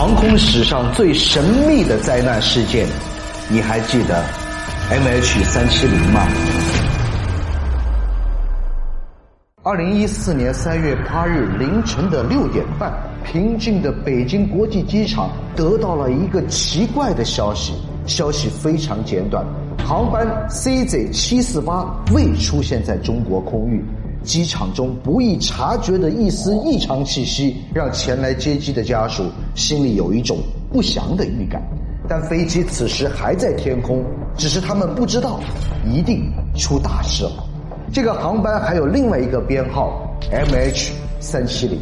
航空史上最神秘的灾难事件，你还记得 MH 三七零吗？二零一四年三月八日凌晨的六点半，平静的北京国际机场得到了一个奇怪的消息，消息非常简短，航班 CZ 七四八未出现在中国空域。机场中不易察觉的一丝异常气息，让前来接机的家属心里有一种不祥的预感。但飞机此时还在天空，只是他们不知道，一定出大事了。这个航班还有另外一个编号 MH 三七零，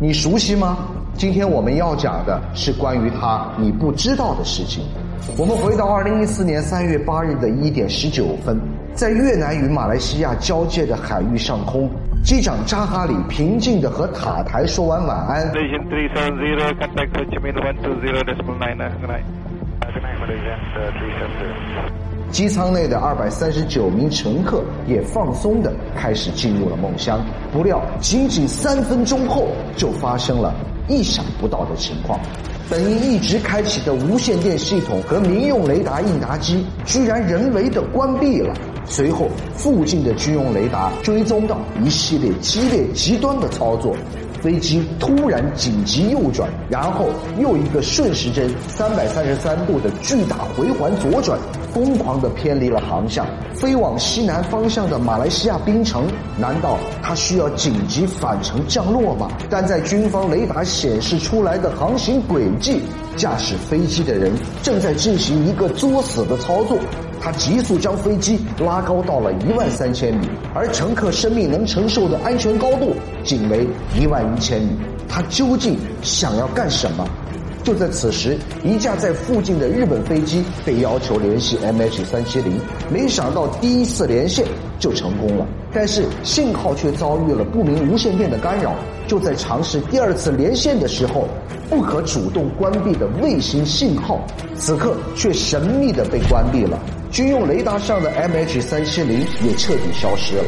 你熟悉吗？今天我们要讲的是关于它你不知道的事情。我们回到二零一四年三月八日的一点十九分。在越南与马来西亚交界的海域上空，机长扎哈里平静地和塔台说完晚安。机舱内的二百三十九名乘客也放松地开始进入了梦乡。不料，仅仅三分钟后，就发生了意想不到的情况。本应一直开启的无线电系统和民用雷达应答机，居然人为的关闭了。随后，附近的军用雷达追踪到一系列激烈极端的操作，飞机突然紧急右转，然后又一个顺时针三百三十三度的巨大回环左转，疯狂的偏离了航向，飞往西南方向的马来西亚槟城。难道它需要紧急返程降落吗？但在军方雷达显示出来的航行轨迹，驾驶飞机的人正在进行一个作死的操作。他急速将飞机拉高到了一万三千米，而乘客生命能承受的安全高度仅为一万一千米。他究竟想要干什么？就在此时，一架在附近的日本飞机被要求联系 MH 三七零，没想到第一次连线就成功了，但是信号却遭遇了不明无线电的干扰。就在尝试第二次连线的时候，不可主动关闭的卫星信号，此刻却神秘的被关闭了。军用雷达上的 MH 三七零也彻底消失了。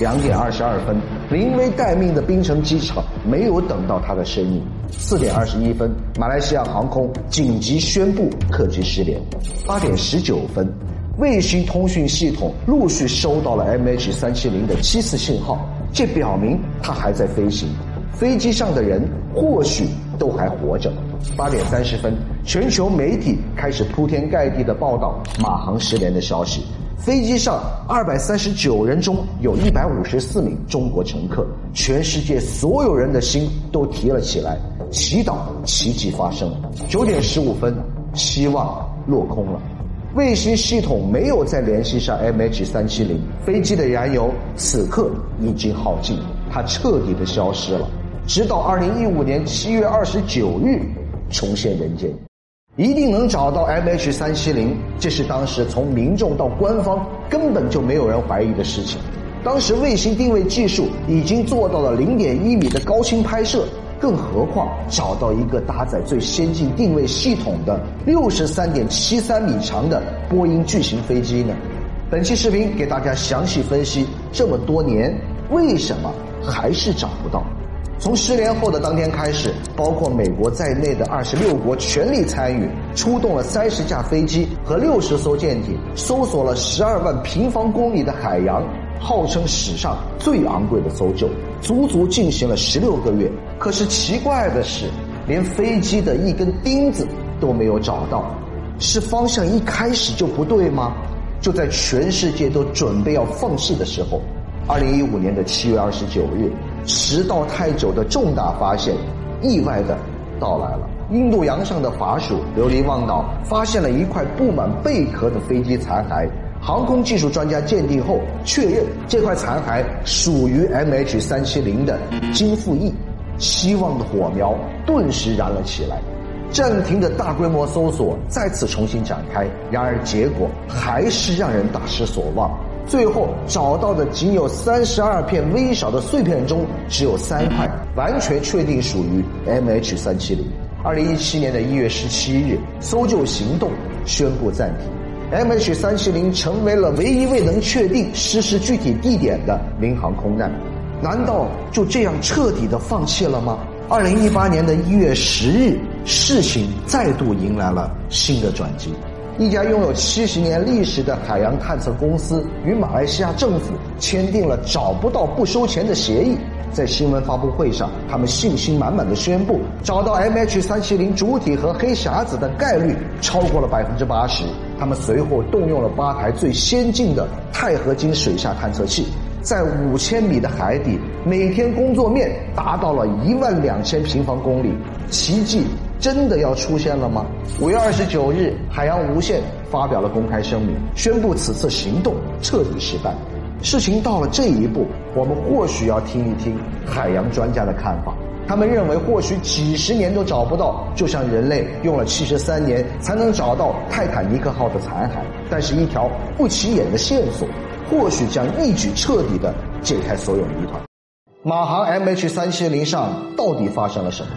两点二十二分，临危待命的槟城机场没有等到他的身影。四点二十一分，马来西亚航空紧急宣布客机失联。八点十九分，卫星通讯系统陆续收到了 MH 三七零的七次信号，这表明它还在飞行。飞机上的人或许都还活着。八点三十分，全球媒体开始铺天盖地的报道马航失联的消息。飞机上二百三十九人中有一百五十四名中国乘客，全世界所有人的心都提了起来，祈祷奇迹发生。九点十五分，希望落空了，卫星系统没有再联系上 MH 三七零，飞机的燃油此刻已经耗尽，它彻底的消失了。直到二零一五年七月二十九日重现人间，一定能找到 MH 三七零。这是当时从民众到官方根本就没有人怀疑的事情。当时卫星定位技术已经做到了零点一米的高清拍摄，更何况找到一个搭载最先进定位系统的六十三点七三米长的波音巨型飞机呢？本期视频给大家详细分析这么多年为什么还是找不到。从失联后的当天开始，包括美国在内的二十六国全力参与，出动了三十架飞机和六十艘舰艇，搜索了十二万平方公里的海洋，号称史上最昂贵的搜救，足足进行了十六个月。可是奇怪的是，连飞机的一根钉子都没有找到，是方向一开始就不对吗？就在全世界都准备要放弃的时候。二零一五年的七月二十九日，迟到太久的重大发现，意外的到来了。印度洋上的法属琉璃旺岛发现了一块布满贝壳的飞机残骸，航空技术专家鉴定后确认，这块残骸属于 MH 三七零的金复翼，希望的火苗顿时燃了起来。暂停的大规模搜索再次重新展开，然而结果还是让人大失所望。最后找到的仅有三十二片微小的碎片中，只有三块完全确定属于 MH 三七零。二零一七年的一月十七日，搜救行动宣布暂停，MH 三七零成为了唯一未能确定失事具体地点的民航空难。难道就这样彻底的放弃了吗？二零一八年的一月十日，事情再度迎来了新的转机。一家拥有七十年历史的海洋探测公司与马来西亚政府签订了找不到不收钱的协议。在新闻发布会上，他们信心满满的宣布，找到 MH 三七零主体和黑匣子的概率超过了百分之八十。他们随后动用了八台最先进的钛合金水下探测器，在五千米的海底，每天工作面达到了一万两千平方公里。奇迹真的要出现了吗？五月二十九日，海洋无限发表了公开声明，宣布此次行动彻底失败。事情到了这一步，我们或许要听一听海洋专家的看法。他们认为，或许几十年都找不到，就像人类用了七十三年才能找到泰坦尼克号的残骸。但是，一条不起眼的线索，或许将一举彻底的解开所有谜团。马航 MH 三七零上到底发生了什么？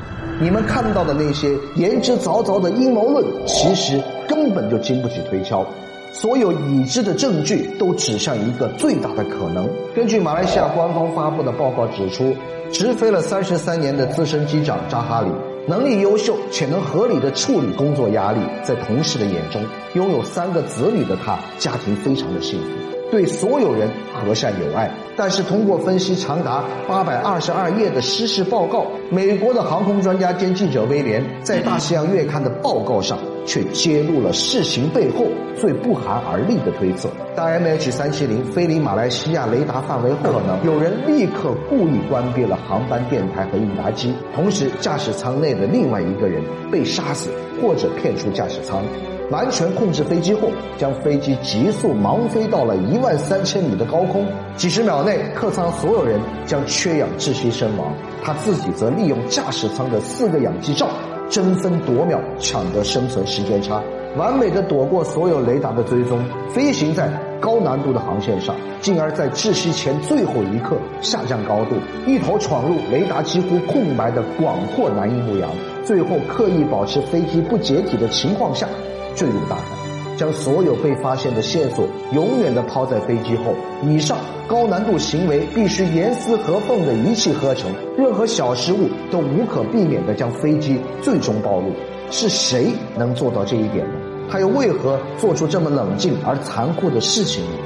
你们看到的那些言之凿凿的阴谋论，其实根本就经不起推敲。所有已知的证据都指向一个最大的可能。根据马来西亚官方发布的报告指出，直飞了三十三年的资深机长扎哈里，能力优秀且能合理的处理工作压力，在同事的眼中，拥有三个子女的他，家庭非常的幸福，对所有人和善友爱。但是通过分析长达八百二十二页的失事报告，美国的航空专家兼记者威廉在《大西洋月刊》的报告上。却揭露了事情背后最不寒而栗的推测：当 MH 三七零飞离马来西亚雷达范围后，可能。有人立刻故意关闭了航班电台和应答机，同时驾驶舱内的另外一个人被杀死，或者骗出驾驶舱，完全控制飞机后，将飞机急速盲飞到了一万三千米的高空，几十秒内客舱所有人将缺氧窒息身亡，他自己则利用驾驶舱的四个氧气罩。争分夺秒抢得生存时间差，完美的躲过所有雷达的追踪，飞行在高难度的航线上，进而，在窒息前最后一刻下降高度，一头闯入雷达几乎空白的广阔南印度洋，最后刻意保持飞机不解体的情况下坠入大海。将所有被发现的线索永远的抛在飞机后，以上高难度行为必须严丝合缝的一气呵成，任何小失误都无可避免的将飞机最终暴露。是谁能做到这一点呢？他又为何做出这么冷静而残酷的事情呢？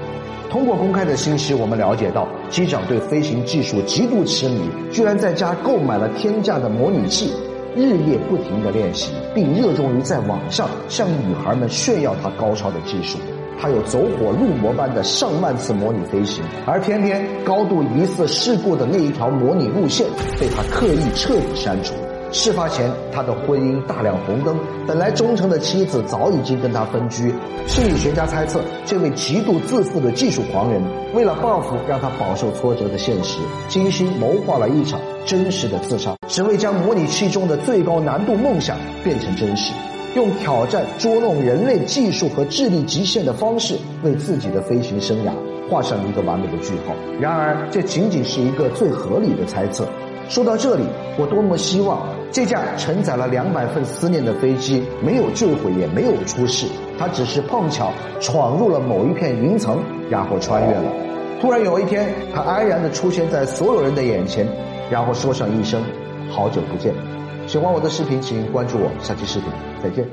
通过公开的信息，我们了解到，机长对飞行技术极度痴迷，居然在家购买了天价的模拟器。日夜不停的练习，并热衷于在网上向女孩们炫耀他高超的技术。他有走火入魔般的上万次模拟飞行，而偏偏高度疑似事故的那一条模拟路线被他刻意彻底删除。事发前，他的婚姻大亮红灯，本来忠诚的妻子早已经跟他分居。心理学家猜测，这位极度自负的技术狂人，为了报复让他饱受挫折的现实，精心谋划了一场真实的自杀，只为将模拟器中的最高难度梦想变成真实，用挑战捉弄人类技术和智力极限的方式，为自己的飞行生涯画上一个完美的句号。然而，这仅仅是一个最合理的猜测。说到这里，我多么希望这架承载了两百份思念的飞机没有坠毁，也没有出事，它只是碰巧闯入了某一片云层，然后穿越了。突然有一天，它安然的出现在所有人的眼前，然后说上一声“好久不见”。喜欢我的视频，请关注我，下期视频再见。